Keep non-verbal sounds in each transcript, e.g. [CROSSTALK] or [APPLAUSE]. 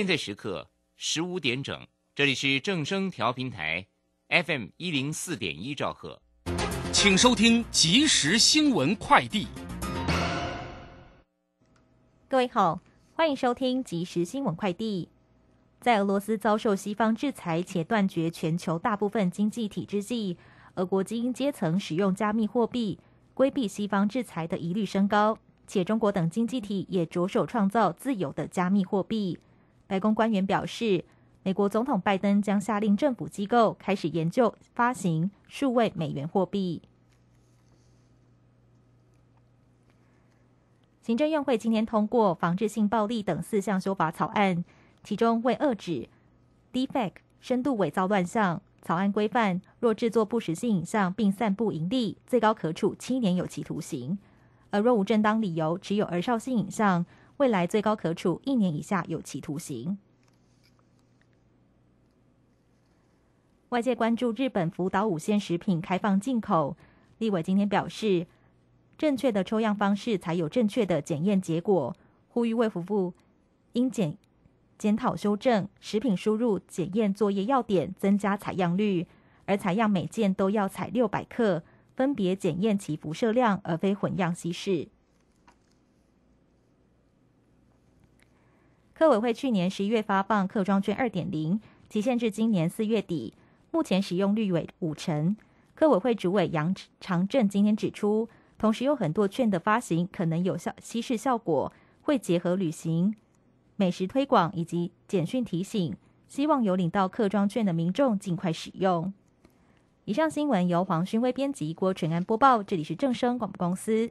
现在时刻十五点整，这里是正声调频台，FM 一零四点一兆赫，请收听即时新闻快递。各位好，欢迎收听即时新闻快递。在俄罗斯遭受西方制裁且断绝全球大部分经济体之际，俄国精英阶层使用加密货币规避西方制裁的疑虑升高，且中国等经济体也着手创造自有的加密货币。白宫官员表示，美国总统拜登将下令政府机构开始研究发行数位美元货币。行政院会今天通过防治性暴力等四项修法草案，其中为遏止 defect 深度伪造乱象，草案规范若制作不实性影像并散布盈利，最高可处七年有期徒刑；而若无正当理由持有儿少性影像，未来最高可处一年以下有期徒刑。外界关注日本福岛五鲜食品开放进口，立委今天表示，正确的抽样方式才有正确的检验结果，呼吁卫福部应检检讨修正食品输入检验作业要点，增加采样率，而采样每件都要采六百克，分别检验其辐射量，而非混样稀释。科委会去年十一月发放客庄券二点零，期限至今年四月底，目前使用率为五成。科委会主委杨长正今天指出，同时有很多券的发行可能有效稀释效果，会结合旅行、美食推广以及简讯提醒，希望有领到客庄券的民众尽快使用。以上新闻由黄勋威编辑，郭纯安播报，这里是正声广播公司。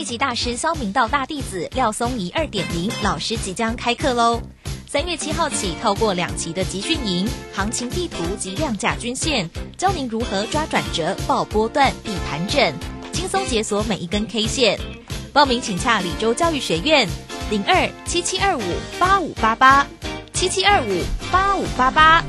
一级大师肖明道大弟子廖松怡二点零老师即将开课喽！三月七号起，透过两期的集训营、行情地图及量价均线，教您如何抓转折、报波段、避盘整，轻松解锁每一根 K 线。报名请洽李州教育学院零二七七二五八五八八七七二五八五八八。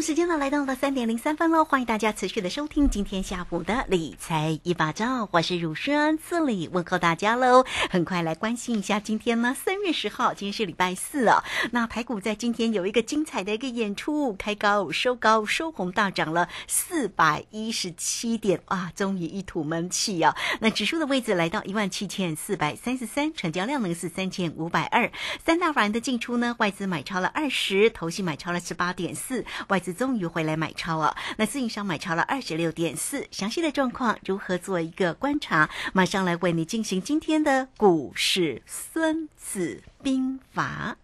时间呢来到了三点零三分喽，欢迎大家持续的收听今天下午的理财一把照，我是汝轩，这里问候大家喽。很快来关心一下今天呢，三月十号，今天是礼拜四哦。那排股在今天有一个精彩的一个演出，开高收高收红，大涨了四百一十七点，哇，终于一吐闷气啊。那指数的位置来到一万七千四百三十三，成交量呢是三千五百二，三大法人的进出呢，外资买超了二十，投信买超了十八点四。外资终于回来买超了，那自营商买超了二十六点四，详细的状况如何做一个观察？马上来为你进行今天的股市孙子兵法。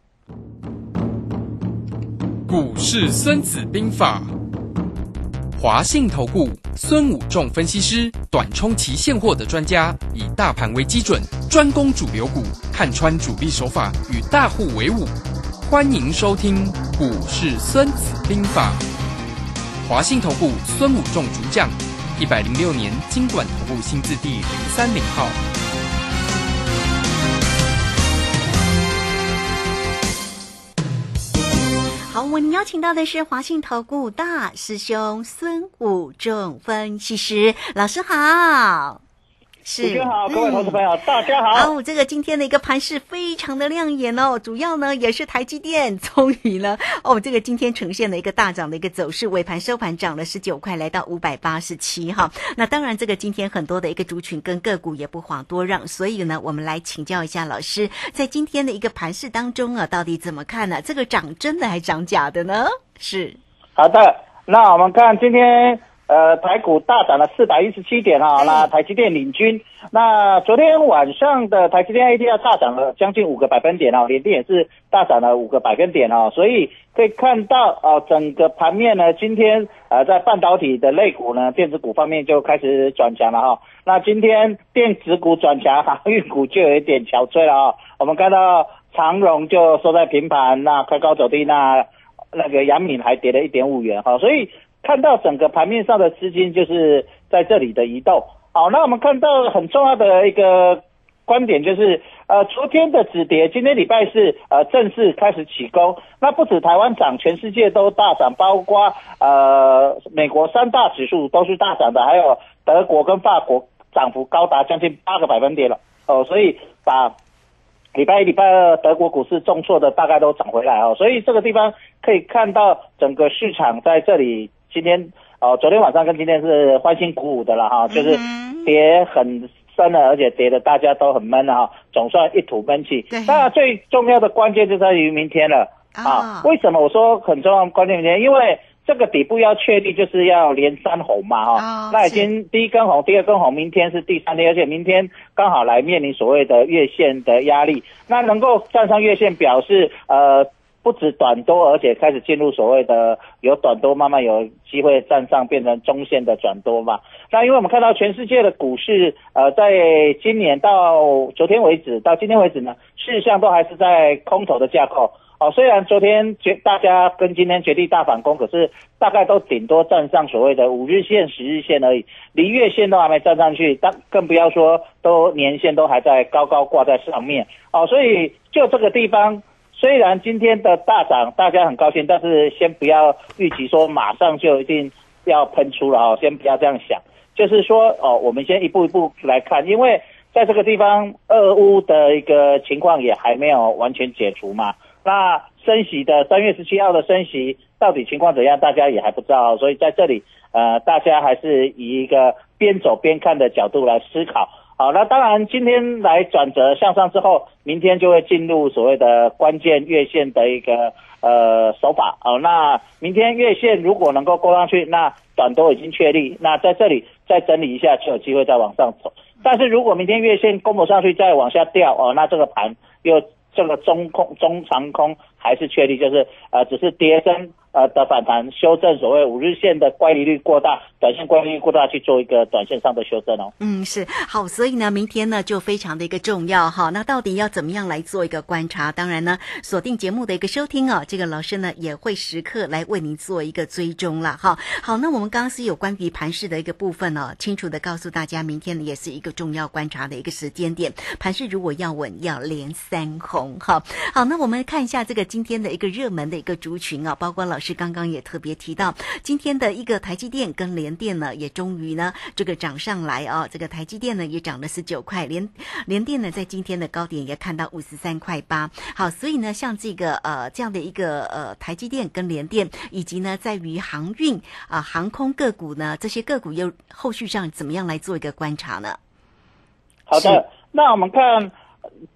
股市孙子兵法，华信投顾孙武仲分析师，短冲期现货的专家，以大盘为基准，专攻主流股，看穿主力手法，与大户为伍。欢迎收听《股市孙子兵法》，华信投顾孙武仲主讲，一百零六年经管投顾新字第零三零号。好，我们邀请到的是华信投顾大师兄孙武仲分析师老师好。是主持人好，各位投资嗯朋友，大家好。哦，这个今天的一个盘势非常的亮眼哦，主要呢也是台积电终于呢，[LAUGHS] 哦，这个今天呈现了一个大涨的一个走势，尾盘收盘涨了十九块，来到五百八十七哈。那当然，这个今天很多的一个族群跟个股也不遑多让，所以呢，我们来请教一下老师，在今天的一个盘势当中啊，到底怎么看呢？这个涨真的还涨假的呢？是，好的，那我们看今天呃台股大涨了四百一十七点啊、哎。那台积电领军。那昨天晚上的台积电 ADR 大涨了将近五个百分点啊，联电也是大涨了五个百分点啊，所以可以看到啊、整个盘面呢，今天呃在半导体的类股呢，电子股方面就开始转强了哈、那今天电子股转强，航运股就有一点憔悴了啊、我们看到长荣就收在平盘，那开高走低，那那个阳敏还跌了一点五元哈，所以看到整个盘面上的资金就是在这里的移动。好，那我们看到很重要的一个观点就是，呃，昨天的止跌，今天礼拜四呃正式开始起攻。那不止台湾涨，全世界都大涨，包括呃美国三大指数都是大涨的，还有德国跟法国涨幅高达将近八个百分点了。哦，所以把礼拜一、礼拜二德国股市重挫的大概都涨回来哦，所以这个地方可以看到整个市场在这里今天哦，昨天晚上跟今天是欢欣鼓舞的了哈，就是嗯跌很深了，而且跌的大家都很闷了哈，总算一吐闷气。对。当然最重要的关键就在于明天了啊。啊，为什么我说很重要的关键明天？因为这个底部要确立，就是要连三红嘛哈、哦那已经第一根红，第二根红，明天是第三天，而且明天刚好来面临所谓的月线的压力，那能够站上月线，表示呃不止短多，而且开始进入所谓的有短多，慢慢有机会站上变成中线的转多嘛。那因为我们看到全世界的股市，呃，在今年到昨天为止，到今天为止呢，事实上都还是在空头的架构。哦，虽然昨天绝大家跟今天绝地大反攻，可是大概都顶多站上所谓的五日线、十日线而已，离月线都还没站上去，但更不要说都年线都还在高高挂在上面。哦，所以就这个地方，虽然今天的大涨大家很高兴，但是先不要预期说马上就一定要喷出了哦，先不要这样想。就是说哦，我们先一步一步来看，因为在这个地方，俄乌的一个情况也还没有完全解除嘛。那升息的三月十七号的升息到底情况怎样，大家也还不知道，所以在这里呃，大家还是以一个边走边看的角度来思考。好，那当然今天来转折向上之后，明天就会进入所谓的关键月线的一个呃手法。好，那明天月线如果能够勾上去，那短多已经确立，那在这里再整理一下就有机会再往上走。但是如果明天月线攻不上去，再往下掉哦，那这个盘又这个中空、中长空还是确立，就是呃只是跌升呃的反弹修正，所谓五日线的乖离率过大，短线乖离率过大去做一个短线上的修正哦。嗯，是好，所以呢，明天呢就非常的一个重要哈。那到底要怎么样来做一个观察？当然呢，锁定节目的一个收听哦，这个老师呢也会时刻来为您做一个追踪了哈。好，那我们刚刚是有关于盘势的一个部分哦，清楚的告诉大家，明天呢也是一个重要观察的一个时间点。盘势如果要稳，要连三红哈。好，那我们看一下这个今天的一个热门的一个族群啊，包括老师刚刚也特别提到，今天的一个台积电跟联电呢，也终于呢这个涨上来啊，这个台积电呢也涨了十九块，联联电呢在今天的高点也看到五十三块八。好，所以呢，像这个呃这样的一个呃台积电跟联电，以及呢在于航运啊、航空个股呢，这些个股又后续上怎么样来做一个观察呢？好的，那我们看，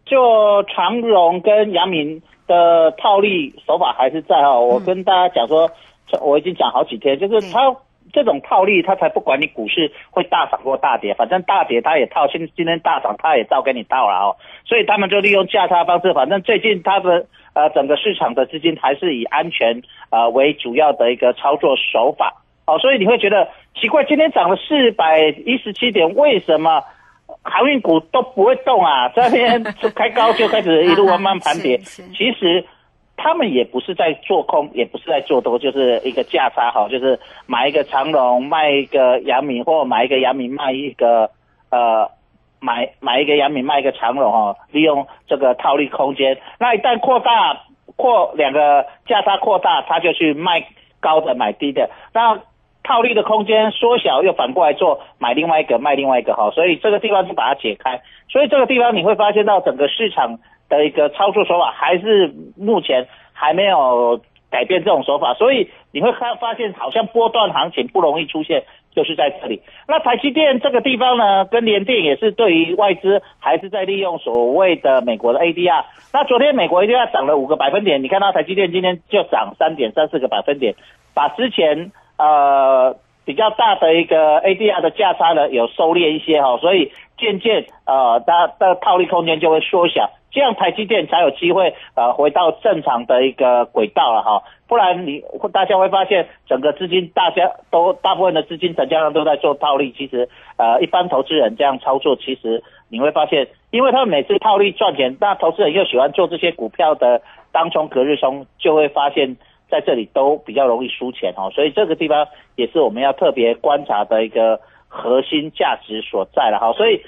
就长荣跟阳明的套利手法还是在哦。我跟大家讲说，这我已经讲好几天，就是他这种套利，他才不管你股市会大涨或大跌，反正大跌他也套，今今天大涨他也照给你套了哦。所以他们就利用价差方式，反正最近他的呃整个市场的资金还是以安全呃为主要的一个操作手法哦。所以你会觉得奇怪，今天涨了四百一十七点，为什么？航运股都不会动啊，这边开高就开始一路慢慢盘跌。[LAUGHS] 其实他们也不是在做空，也不是在做多，就是一个价差哈，就是买一个长龙卖一个阳明，或买一个阳明卖一个呃买买一个阳明卖一个长荣哈，利用这个套利空间。那一旦扩大扩两个价差扩大，他就去卖高的买低的。那套利的空间缩小，又反过来做买另外一个卖另外一个哈，所以这个地方就把它解开。所以这个地方你会发现到整个市场的一个操作手法还是目前还没有改变这种手法，所以你会看发现好像波段行情不容易出现，就是在这里。那台积电这个地方呢，跟联电也是对于外资还是在利用所谓的美国的 ADR。那昨天美国 ADR 涨了五个百分点，你看到台积电今天就涨三点三四个百分点，把之前呃比较大的一个 ADR 的价差呢有收敛一些哈，所以渐渐呃它的套利空间就会缩小，这样台积电才有机会呃回到正常的一个轨道了哈，不然你大家会发现整个资金大家都大部分的资金成交量都在做套利，其实呃一般投资人这样操作，其实你会发现，因为他们每次套利赚钱，那投资人又喜欢做这些股票的当冲隔日冲，就会发现。在这里都比较容易输钱哦，所以这个地方也是我们要特别观察的一个核心价值所在了哈。所以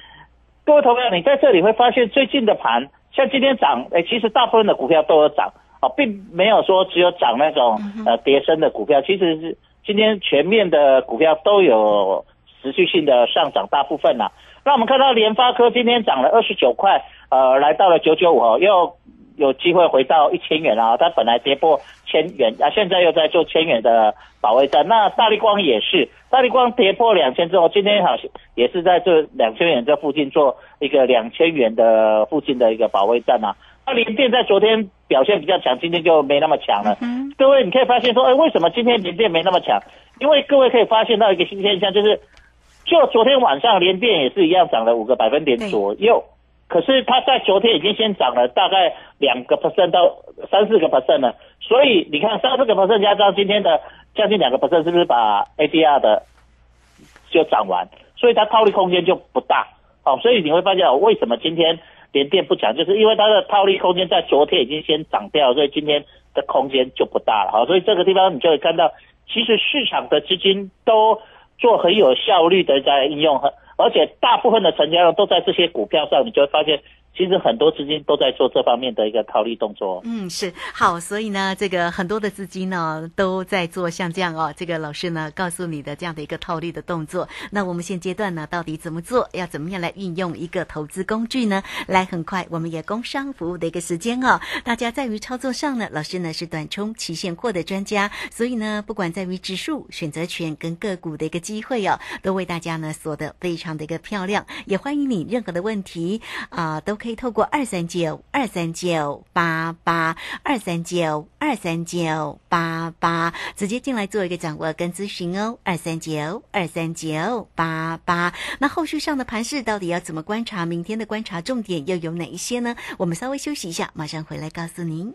各位投票，你在这里会发现最近的盘，像今天涨，哎，其实大部分的股票都有涨啊，并没有说只有涨那种呃跌升的股票，其实是今天全面的股票都有持续性的上涨，大部分呐。那我们看到联发科今天涨了二十九块，呃，来到了九九五，又有机会回到一千元啊，它本来跌破。千元啊，现在又在做千元的保卫战。那大力光也是，大力光跌破两千之后，今天好像也是在这两千元这附近做一个两千元的附近的一个保卫战啊。那联电在昨天表现比较强，今天就没那么强了。各位你可以发现说，哎，为什么今天联电没那么强？因为各位可以发现到一个新现象，就是就昨天晚上联电也是一样涨了五个百分点左右。可是它在昨天已经先涨了大概两个 percent 到三四个 percent 了，所以你看三四个 percent 加上今天的将近两个 percent，是不是把 ADR 的就涨完？所以它套利空间就不大，好，所以你会发现为什么今天连电不涨，就是因为它的套利空间在昨天已经先涨掉，所以今天的空间就不大了，好，所以这个地方你就会看到，其实市场的资金都做很有效率的在应用和。而且大部分的成交量都在这些股票上，你就会发现。其实很多资金都在做这方面的一个套利动作。嗯，是好，所以呢，这个很多的资金呢都在做像这样哦，这个老师呢告诉你的这样的一个套利的动作。那我们现阶段呢，到底怎么做？要怎么样来运用一个投资工具呢？来，很快我们也工商服务的一个时间哦。大家在于操作上呢，老师呢是短冲期现货的专家，所以呢，不管在于指数、选择权跟个股的一个机会哦，都为大家呢锁得非常的一个漂亮。也欢迎你任何的问题啊都。可以透过二三九二三九八八二三九二三九八八直接进来做一个掌握跟咨询哦，二三九二三九八八。那后续上的盘势到底要怎么观察？明天的观察重点又有哪一些呢？我们稍微休息一下，马上回来告诉您。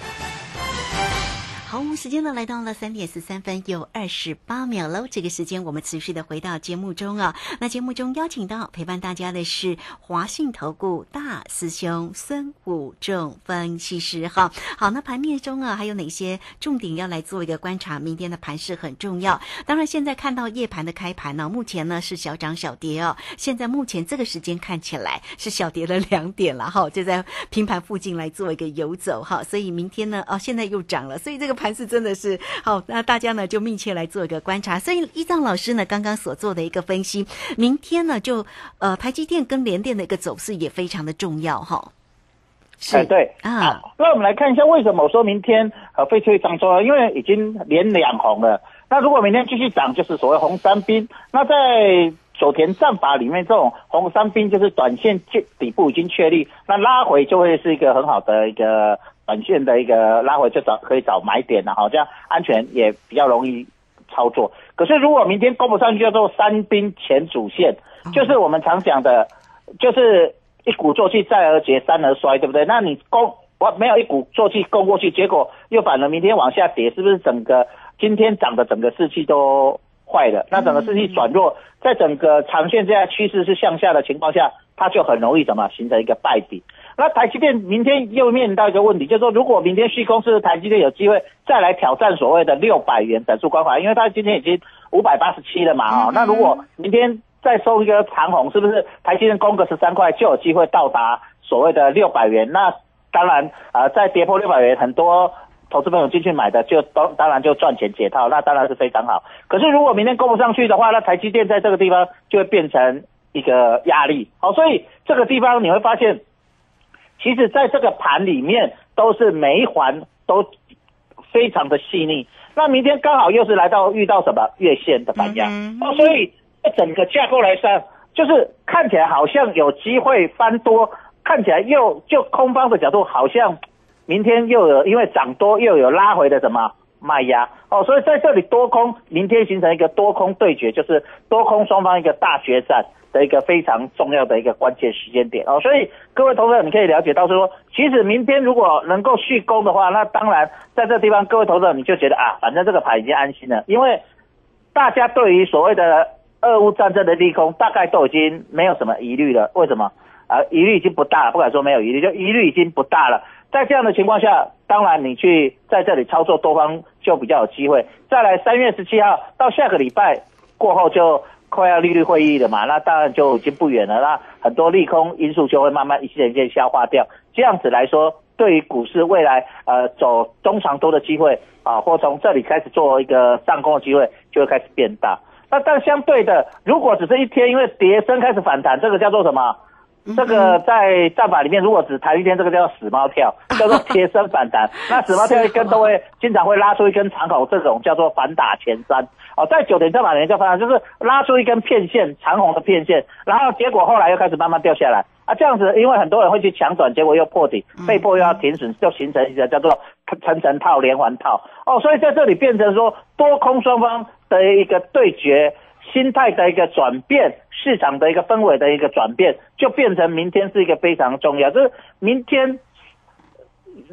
好，时间呢来到了三点十三分又二十八秒喽。这个时间我们持续的回到节目中啊。那节目中邀请到陪伴大家的是华信投顾大师兄孙武仲分析师哈。好，那盘面中啊还有哪些重点要来做一个观察？明天的盘势很重要。当然，现在看到夜盘的开盘呢，目前呢是小涨小跌哦。现在目前这个时间看起来是小跌了两点了哈，就在平盘附近来做一个游走哈。所以明天呢，哦现在又涨了，所以这个。盘是真的是好，那大家呢就密切来做一个观察。所以依藏老师呢刚刚所做的一个分析，明天呢就呃台积电跟联电的一个走势也非常的重要哈。是，对啊。那我们来看一下为什么我说明天呃非常涨重要，因为已经连两红了。那如果明天继续涨，就是所谓红三兵。那在手田战法里面，这种红三兵就是短线底底部已经确立，那拉回就会是一个很好的一个。短线的一个拉回就找可以找买点了哈，这样安全也比较容易操作。可是如果明天攻不上去，叫做三兵前主线，就是我们常讲的，就是一鼓作气再而竭，三而衰，对不对？那你攻我没有一鼓作气攻过去，结果又反而明天往下跌，是不是整个今天涨的整个士气都坏了？那整个士气转弱，在整个长线这样趋势是向下的情况下，它就很容易怎么形成一个败底？那台积电明天又面临到一个问题，就是说如果明天续公司台积电有机会再来挑战所谓的六百元整数关卡，因为它今天已经五百八十七了嘛，啊，那如果明天再收一个长红，是不是台积电攻个十三块就有机会到达所谓的六百元？那当然啊、呃，在跌破六百元，很多投资朋友进去买的就当当然就赚钱解套，那当然是非常好。可是如果明天攻不上去的话，那台积电在这个地方就会变成一个压力。好，所以这个地方你会发现，其实在这个盘里面都是每一环都非常的细腻。那明天刚好又是来到遇到什么月线的反压、哦，所以整个架构来算，就是看起来好像有机会翻多，看起来又就空方的角度好像明天又有因为涨多又有拉回的什么卖压。哦，所以在这里多空明天形成一个多空对决，就是多空双方一个大决战的一个非常重要的一个关键时间点哦，所以各位投资者你可以了解到说，其实明天如果能够续攻的话，那当然在这地方各位投资者你就觉得啊，反正这个盘已经安心了，因为大家对于所谓的俄乌战争的利空大概都已经没有什么疑虑了，为什么？啊，疑虑已经不大了，不敢说没有疑虑，就疑虑已经不大了。在这样的情况下，当然你去在这里操作多方就比较有机会。再来，三月十七号到下个礼拜过后就快要利率会议了嘛，那当然就已经不远了。那很多利空因素就会慢慢一件一件消化掉。这样子来说，对于股市未来呃走中长多的机会啊，或从这里开始做一个上攻的机会，就会开始变大。那但相对的，如果只是一天因为跌升开始反弹，这个叫做什么？这个在战法里面，如果只弹一天，这个叫死猫跳，叫做贴身反弹。那死猫跳一根都会经常会拉出一根长口，这种叫做反打前三。哦，在九点战法里面叫反弹，就是拉出一根片线长红的片线，然后结果后来又开始慢慢掉下来啊。这样子，因为很多人会去抢短，结果又破底，被迫又要停损，就形成一个叫做层层套、连环套。哦，所以在这里变成说多空双方的一个对决。心态的一个转变，市场的一个氛围的一个转变，就变成明天是一个非常重要。就是明天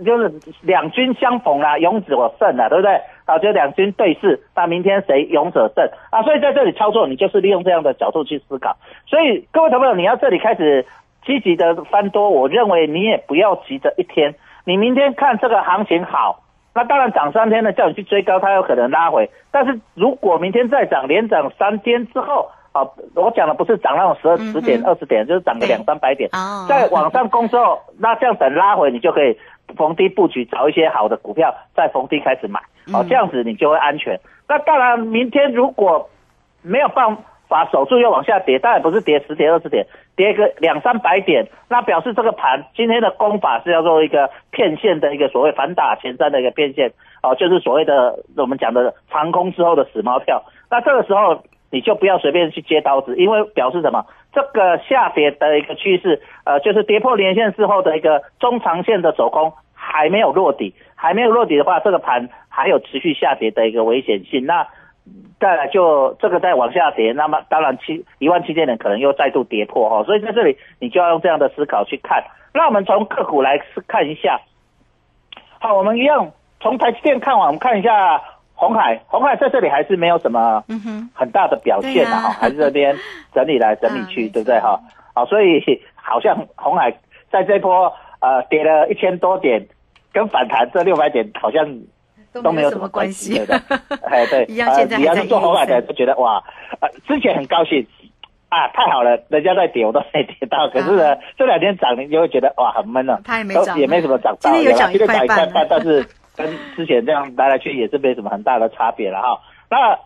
就是两军相逢啦，勇者胜了，对不对？啊，就两军对峙，那明天谁勇者胜啊？所以在这里操作，你就是利用这样的角度去思考。所以各位朋友，你要这里开始积极的翻多，我认为你也不要急着一天，你明天看这个行情好。那当然涨三天呢，叫你去追高，它有可能拉回。但是如果明天再涨，连涨三天之后，啊，我讲的不是涨那种十二十点、二十点，就是涨个两三百点，在往上攻之后，那这样等拉回，你就可以逢低布局，找一些好的股票，再逢低开始买，哦，这样子你就会安全。那当然，明天如果没有办法守住，又往下跌，当然不是跌十点、二十点。跌个两三百点，那表示这个盘今天的攻法是要做一个骗线的一个所谓反打前三的一个骗线，哦，就是所谓的我们讲的长空之后的死猫票。那这个时候你就不要随便去接刀子，因为表示什么？这个下跌的一个趋势，呃，就是跌破连线之后的一个中长线的走空还没有落底，还没有落底的话，这个盘还有持续下跌的一个危险性。那再来就这个再往下跌，那么当然七一万七千点可能又再度跌破哈，所以在这里你就要用这样的思考去看。那我们从个股来看一下，好，我们一样从台积电看完，我们看一下红海，红海在这里还是没有什么很大的表现的哈，还是这边 [LAUGHS] 整理来整理去，对不对哈？好，所以好像红海在这波呃跌了一千多点，跟反弹这六百点好像。都没有什么关系的，哎对，[LAUGHS] 呃，你要是做红海的，就觉得哇，呃，之前很高兴啊，太好了，人家在跌，我都没跌到，可是呢，这两天涨，你就会觉得哇，很闷了，它也没涨，也没什么涨到，今天有涨一块半，但是跟之前这样来来去也是没什么很大的差别了哈。那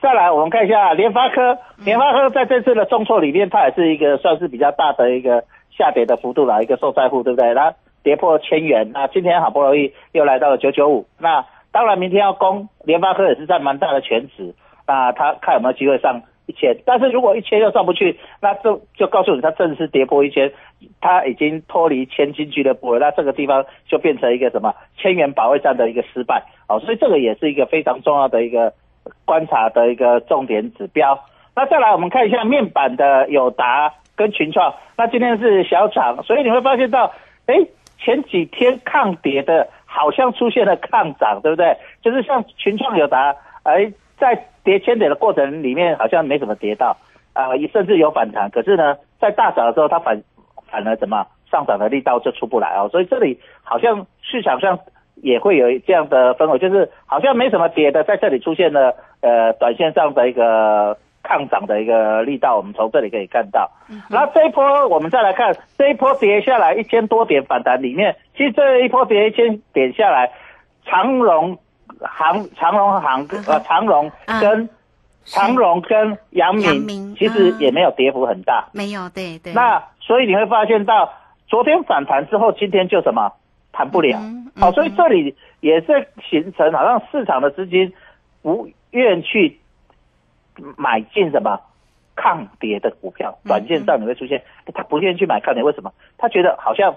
再来，我们看一下联发科，联发科在这次的重挫里面，它也是一个算是比较大的一个下跌的幅度了，一个受灾户，对不对？它跌破千元，那今天好不容易又来到了九九五，那当然明天要攻联发科也是占蛮大的全值，那他看有没有机会上一千，但是如果一千又上不去，那就就告诉你，它正式跌破一千，它已经脱离千金俱乐部了，那这个地方就变成一个什么千元保卫战的一个失败，哦，所以这个也是一个非常重要的一个观察的一个重点指标。那再来我们看一下面板的友达跟群创，那今天是小涨，所以你会发现到，哎。前几天抗跌的，好像出现了抗涨，对不对？就是像群创友达，哎，在跌千点的过程里面，好像没怎么跌到，啊、甚至有反弹。可是呢，在大涨的时候，它反反而怎么上涨的力道就出不来哦。所以这里好像市场上也会有这样的氛围，就是好像没什么跌的，在这里出现了呃短线上的一个抗涨的一个力道，我们从这里可以看到。那这一波我们再来看，这一波跌下来一千多点反弹里面，其实这一波跌一千点下来，长荣航长荣航呃长荣啊跟长荣跟阳阳明明其实啊也没有跌幅很大。没有，对对。那所以你会发现到昨天反弹之后，今天就什么谈不了。嗯好、嗯所以这里也是形成好像市场的资金不愿去买进什么抗跌的股票，嗯短线上你会出现他不愿意去买抗跌，为什么？他觉得好像。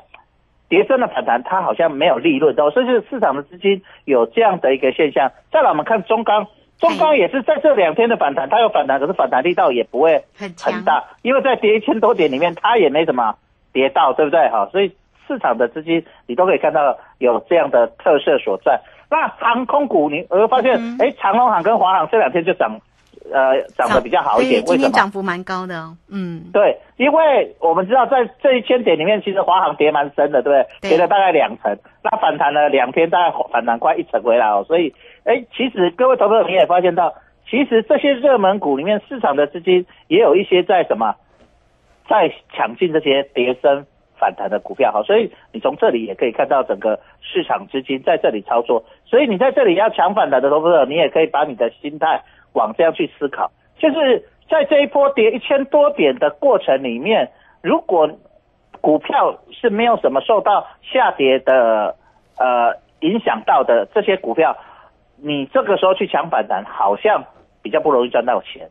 跌升的反弹，它好像没有利润哦，所以就是市场的资金有这样的一个现象。再来，我们看中钢，中钢也是在这两天的反弹，它有反弹，可是反弹力道也不会很大，因为在跌一千多点里面，它也没什么跌到，对不对？哈，所以市场的资金你都可以看到有这样的特色所在。那航空股你会发现，嗯哎、长隆航跟华航这两天就涨，呃，涨得比较好一点，为什么？天涨幅蛮高的哦，嗯，对，因为我们知道在这一千点里面，其实华航跌蛮深的，对不对？对跌了大概两成，那反弹了两天，大概反弹快一成回来哦。所以，哎，其实各位投资者你也发现到，其实这些热门股里面，市场的资金也有一些在什么，在抢进这些跌升反弹的股票哈。所以你从这里也可以看到整个市场资金在这里操作。所以你在这里要抢反弹的投资者，你也可以把你的心态往这样去思考，就是在这一波跌一千多点的过程里面，如果股票是没有什么受到下跌的呃影响到的这些股票，你这个时候去抢反弹，好像比较不容易赚到钱。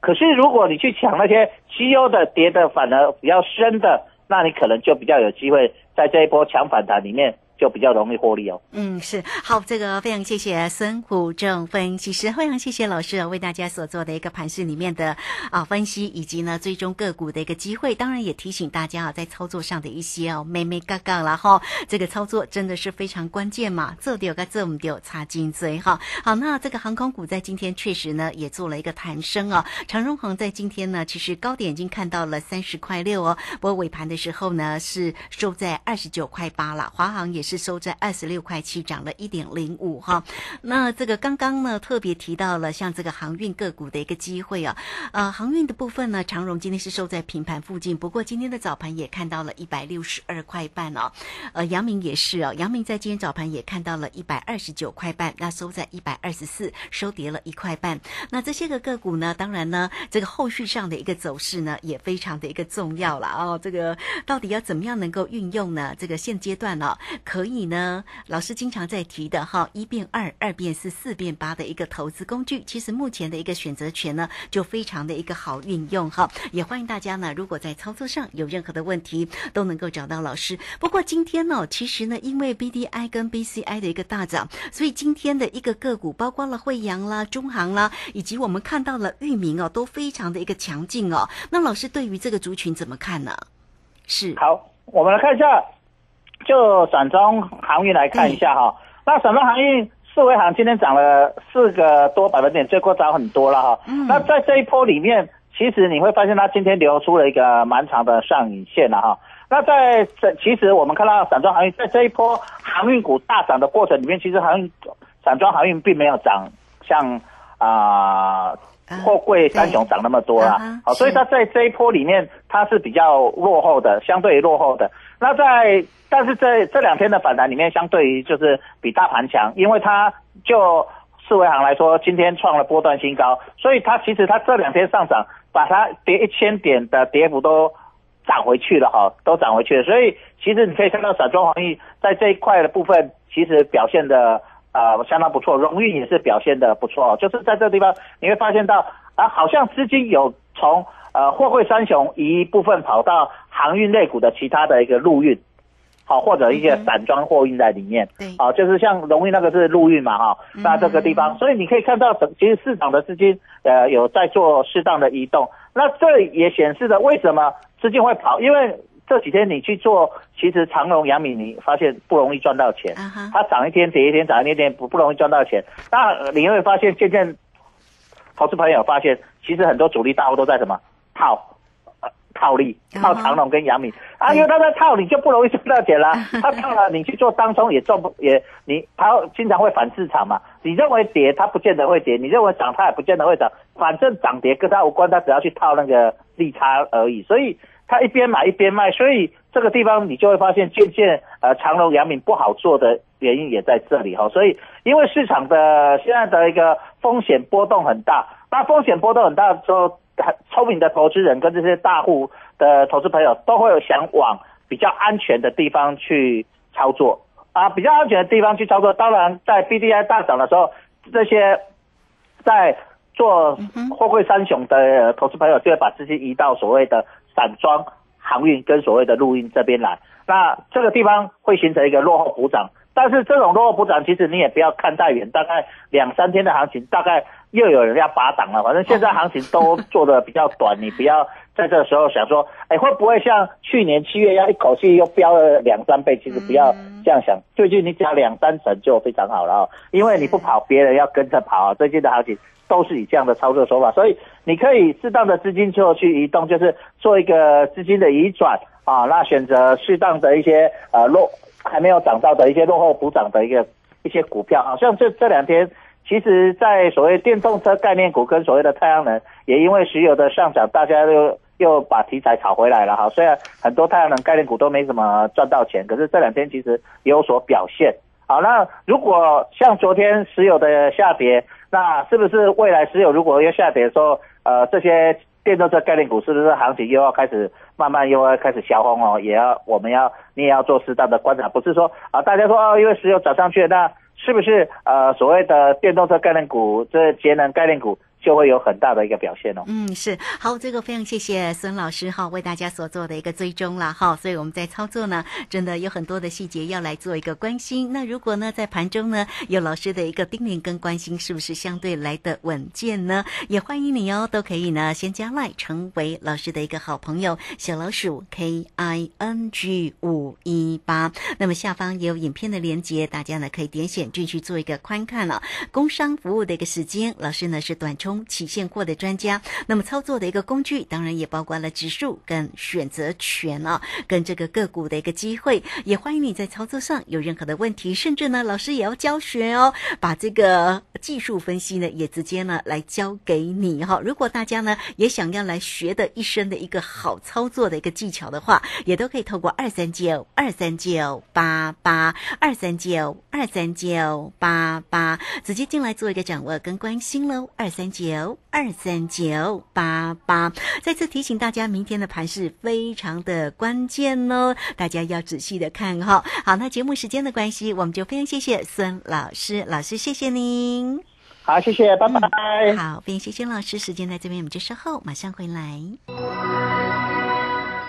可是如果你去抢那些绩优的跌的反而比较深的，那你可能就比较有机会在这一波抢反弹里面就比较容易获利哦。嗯，是好，这个非常谢谢孙虎正分析师，非常谢谢老师啊为大家所做的一个盘市里面的啊分析，以及呢追踪个股的一个机会。当然也提醒大家啊，在操作上的一些哦，妹妹嘎嘎啦哈，这个操作真的是非常关键嘛，这丢个这么丢擦金嘴哈。好，那这个航空股在今天确实呢也做了一个弹升哦，长荣航在今天呢其实高点已经看到了三十块六哦，不过尾盘的时候呢是收在二十九块八了，华航也是是收在二十六块七，涨了一点零五哈。那这个刚刚呢特别提到了像这个航运个股的一个机会啊，呃，航运的部分呢，长荣今天是收在平盘附近，不过今天的早盘也看到了一百六十二块半哦，呃，阳明也是哦，阳明在今天早盘也看到了一百二十九块半，那收在一百二十四，收跌了一块半。那这些个个股呢，当然呢，这个后续上的一个走势呢，也非常的一个重要了哦。这个到底要怎么样能够运用呢？这个现阶段呢、可以呢，老师经常在提的哈，一变二，二变四，四变八的一个投资工具，其实目前的一个选择权呢，就非常的一个好运用哈。也欢迎大家呢，如果在操作上有任何的问题，都能够找到老师。不过今天呢，其实呢，因为 BDI 跟 BCI 的一个大涨，所以今天的一个个股，包括了惠阳啦、中航啦，以及我们看到了域名哦，都非常的一个强劲哦。那老师对于这个族群怎么看呢？是好，我们来看一下，就散装航运来看一下哈。那散装航运四维航今天涨了四个多百分点，最高涨很多了哈。嗯那在这一波里面，其实你会发现它今天流出了一个蛮长的上影线了哈。那在这，其实我们看到散装航运在这一波航运股大涨的过程里面，其实航运散装航运并没有涨像啊、啊货柜三雄涨那么多啦啊哈。好，所以它在这一波里面，它是比较落后的，相对于落后的。那在但是在这两天的反弹里面，相对于就是比大盘强，因为它就四维行来说，今天创了波段新高，所以它其实它这两天上涨，把它跌一千点的跌幅都涨回去了哈，都涨回去了。所以其实你可以看到散装航运在这一块的部分，其实表现的呃相当不错，荣运也是表现的不错，就是在这地方你会发现到啊，好像资金有从呃货柜三雄一部分跑到航运类股的其他的一个陆运。好，或者一些散装货运在里面，对好，就是像荣运那个是陆运嘛，哈，那这个地方，所以你可以看到整其实市场的资金呃有在做适当的移动，那这也显示了为什么资金会跑，因为这几天你去做，其实长隆、阳明，你发现不容易赚到钱。它涨一天跌一天，涨一天跌不不容易赚到钱。那呃你会发现，渐渐投资朋友发现，其实很多主力大户都在什么套。呃套利啊套长隆跟阳明啊，因为他在套，你就不容易赚到钱啦。他套了，[LAUGHS] 你去做当中也赚不也你他经常会反市场嘛。你认为跌，他不见得会跌；你认为涨，他也不见得会涨。反正涨跌跟他无关，他只要去套那个利差而已。所以他一边买一边卖，所以这个地方你就会发现，渐渐呃长隆、阳明不好做的原因也在这里哈。所以因为市场的现在的一个风险波动很大，那风险波动很大的时候，很聪明的投资人跟这些大户的投资朋友都会有想往比较安全的地方去操作啊，比较安全的地方去操作。当然，在 BDI 大涨的时候，这些在做货柜三雄的投资朋友就会把资金移到所谓的散装航运跟所谓的陆运这边来。那这个地方会形成一个落后补涨，但是这种落后补涨，其实你也不要看太远，大概两三天的行情，大概又有人要拔档了。反正现在行情都做的比较短，你不要在这个时候想说，哎，会不会像去年七月要一口气又飙了两三倍？其实不要这样想，最近你只要两三成就非常好了哦，因为你不跑，别人要跟着跑啊。最近的行情都是以这样的操作手法，所以你可以适当的资金就去移动，就是做一个资金的移转啊，那选择适当的一些呃落还没有涨到的一些落后补涨的一个一些股票，好像这这两天。其实，在所谓电动车概念股跟所谓的太阳能，也因为石油的上涨，大家又又把题材炒回来了哈。虽然很多太阳能概念股都没怎么赚到钱，可是这两天其实有所表现。好，那如果像昨天石油的下跌，那是不是未来石油如果又下跌的时候，呃，这些电动车概念股是不是行情又要开始慢慢又要开始消风哦？也要我们要你也要做适当的观察，不是说啊，大家说哦，因为石油涨上去，那是不是呃所谓的电动车概念股、这节能概念股就会有很大的一个表现哦？嗯，是好，这个非常谢谢孙老师哈，为大家所做的一个追踪了哈，所以我们在操作呢，真的有很多的细节要来做一个关心。那如果呢，在盘中呢有老师的一个叮咛跟关心，是不是相对来的稳健呢？也欢迎你哦，都可以呢先加赖成为老师的一个好朋友，小老鼠 K I N G 五一八。那么下方也有影片的连接，大家呢可以点选进去做一个观看了、工商服务的一个时间，老师呢是短冲期现货的专家，那么操作的一个工具，当然也包括了指数跟选择权啊，跟这个个股的一个机会，也欢迎你在操作上有任何的问题，甚至呢老师也要教学哦，把这个技术分析呢也直接呢来教给你哈。如果大家呢也想要来学的一身的一个好操作的一个技巧的话，也都可以透过二三九二三九八八二三九二三九八八直接进来做一个掌握跟关心喽。二三九二三九八八，再次提醒大家，明天的盘是非常的关键哦，大家要仔细的看哈。好，那节目时间的关系，我们就非常谢谢孙老师，老师谢谢您。好，谢谢，拜拜。好，非常谢谢老师，时间在这边，我们就稍后马上回来。